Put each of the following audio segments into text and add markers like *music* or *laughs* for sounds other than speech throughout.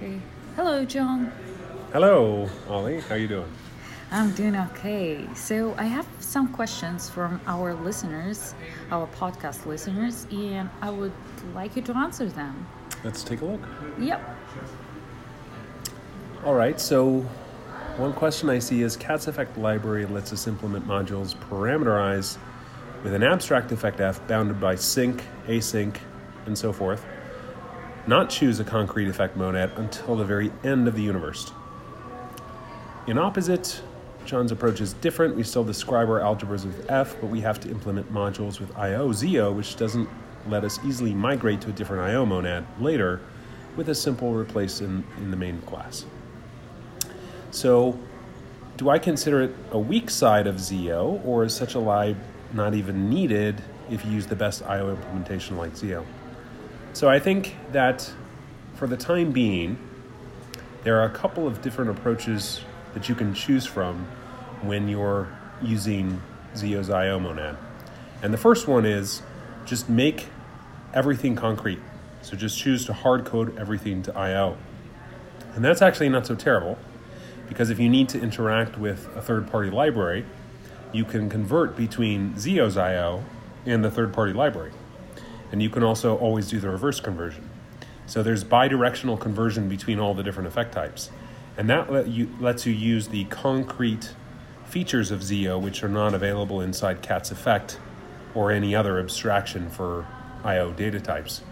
Hey. Hello, John. Hello, Ollie. How are you doing? I'm doing okay. So I have some questions from our listeners, our podcast listeners, and I would like you to answer them. Let's take a look. Yep. All right. So, one question I see is Cats Effect Library lets us implement modules parameterized with an abstract effect f bounded by sync, async, and so forth. Not choose a concrete effect monad until the very end of the universe. In opposite, John's approach is different. We still describe our algebras with F, but we have to implement modules with IO ZIO, which doesn't let us easily migrate to a different IO monad later with a simple replace in, in the main class. So, do I consider it a weak side of ZIO, or is such a lib not even needed if you use the best IO implementation like ZIO? So, I think that for the time being, there are a couple of different approaches that you can choose from when you're using ZIO's IO monad. And the first one is just make everything concrete. So just choose to hard code everything to IO. And that's actually not so terrible because if you need to interact with a third party library, you can convert between ZIO's IO and the third party library. And you can also always do the reverse conversion. So there's bidirectional conversion between all the different effect types. And that let you, lets you use the concrete features of ZIO which are not available inside CATS effect or any other abstraction for IO data types.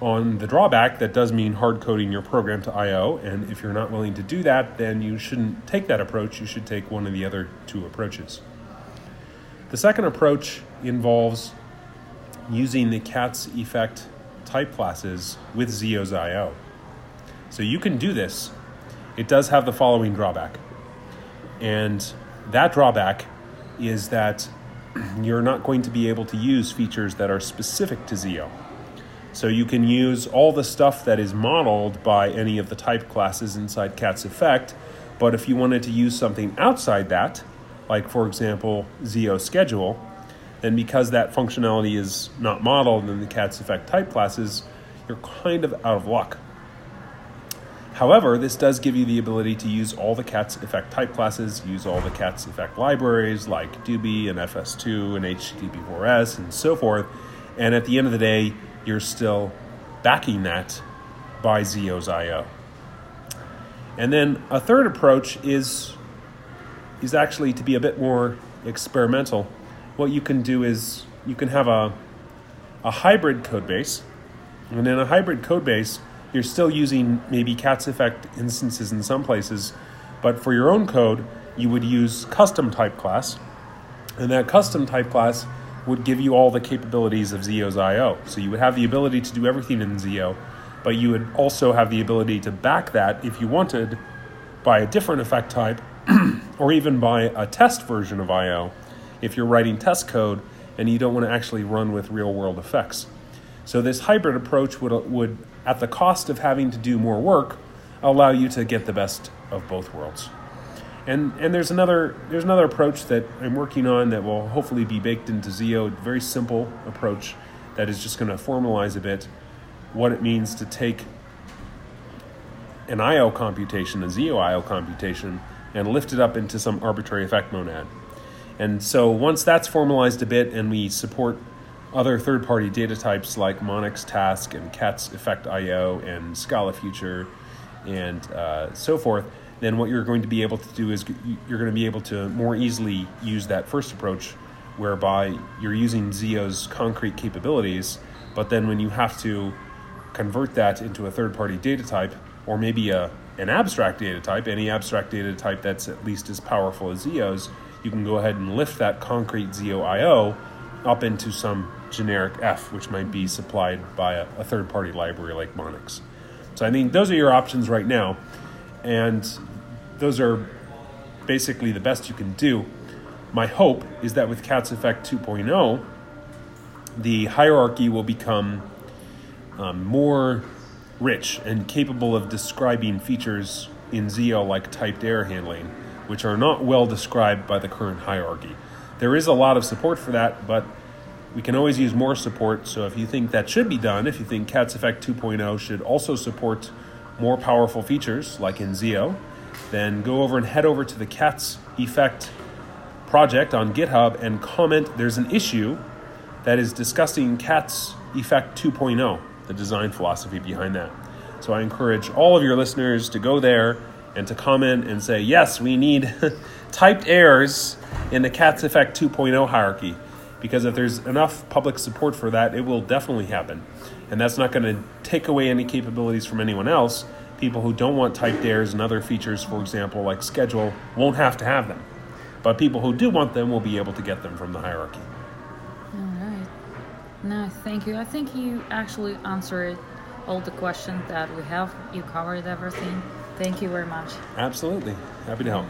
On the drawback, that does mean hard coding your program to IO, and if you're not willing to do that, then you shouldn't take that approach. You should take one of the other two approaches. The second approach involves using the CATS effect type classes with ZIO's IO. So you can do this. It does have the following drawback. And that drawback is that *clears throat* you're not going to be able to use features that are specific to ZIO. So you can use all the stuff that is modeled by any of the type classes inside CATS effect, but if you wanted to use something outside that, like for example ZIO schedule, then because that functionality is not modeled in the CATS effect type classes, you're kind of out of luck. However, this does give you the ability to use all the CATS effect type classes, use all the CATS effect libraries like Doobie and FS2 and HTTP4S and so forth, and at the end of the day, you're still backing that by ZIO's IO. And then a third approach is is actually to be a bit more experimental. What you can do is you can have a a hybrid code base, and in a hybrid code base, you're still using maybe cats effect instances in some places, but for your own code, you would use custom type class, and that custom type class would give you all the capabilities of ZIO's IO. So you would have the ability to do everything in ZIO, but you would also have the ability to back that if you wanted by a different effect type *clears throat* or even by a test version of IO if you're writing test code and you don't want to actually run with real world effects. So this hybrid approach would, would at the cost of having to do more work, allow you to get the best of both worlds. And and there's another there's another approach that I'm working on that will hopefully be baked into. A very simple approach that is just going to formalize a bit what it means to take an IO computation, a ZIO IO computation, and lift it up into some arbitrary effect monad. And so once that's formalized a bit and we support other third party data types like Monix Task and CATS Effect IO and Scala Future and uh, so forth, then what you're going to be able to do is you're going to be able to more easily use that first approach whereby you're using ZIO's concrete capabilities, but then when you have to convert that into a third party data type or maybe a, an abstract data type, any abstract data type that's at least as powerful as ZIO's, you can go ahead and lift that concrete ZIO IO up into some generic F, which might be supplied by a, a third party library like Monix. So I think those are your options right now, and those are basically the best you can do. My hope is that with CATS Effect 2.0, the hierarchy will become um, more rich and capable of describing features in ZIO like typed error handling, which are not well described by the current hierarchy. There is a lot of support for that, but we can always use more support. So if you think that should be done, if you think CATS Effect 2.0 should also support more powerful features, like in Zio, then go over and head over to the Cats Effect project on GitHub and comment there's an issue that is discussing Cats Effect 2.0, the design philosophy behind that. So I encourage all of your listeners to go there and to comment and say, yes, we need *laughs* typed errors in the Cats Effect 2.0 hierarchy. Because if there's enough public support for that, it will definitely happen. And that's not going to take away any capabilities from anyone else. People who don't want typed errors and other features, for example, like schedule, won't have to have them. But people who do want them will be able to get them from the hierarchy. All right. No, thank you. I think you actually answered all the questions that we have. You covered everything. Thank you very much. Absolutely. Happy to help.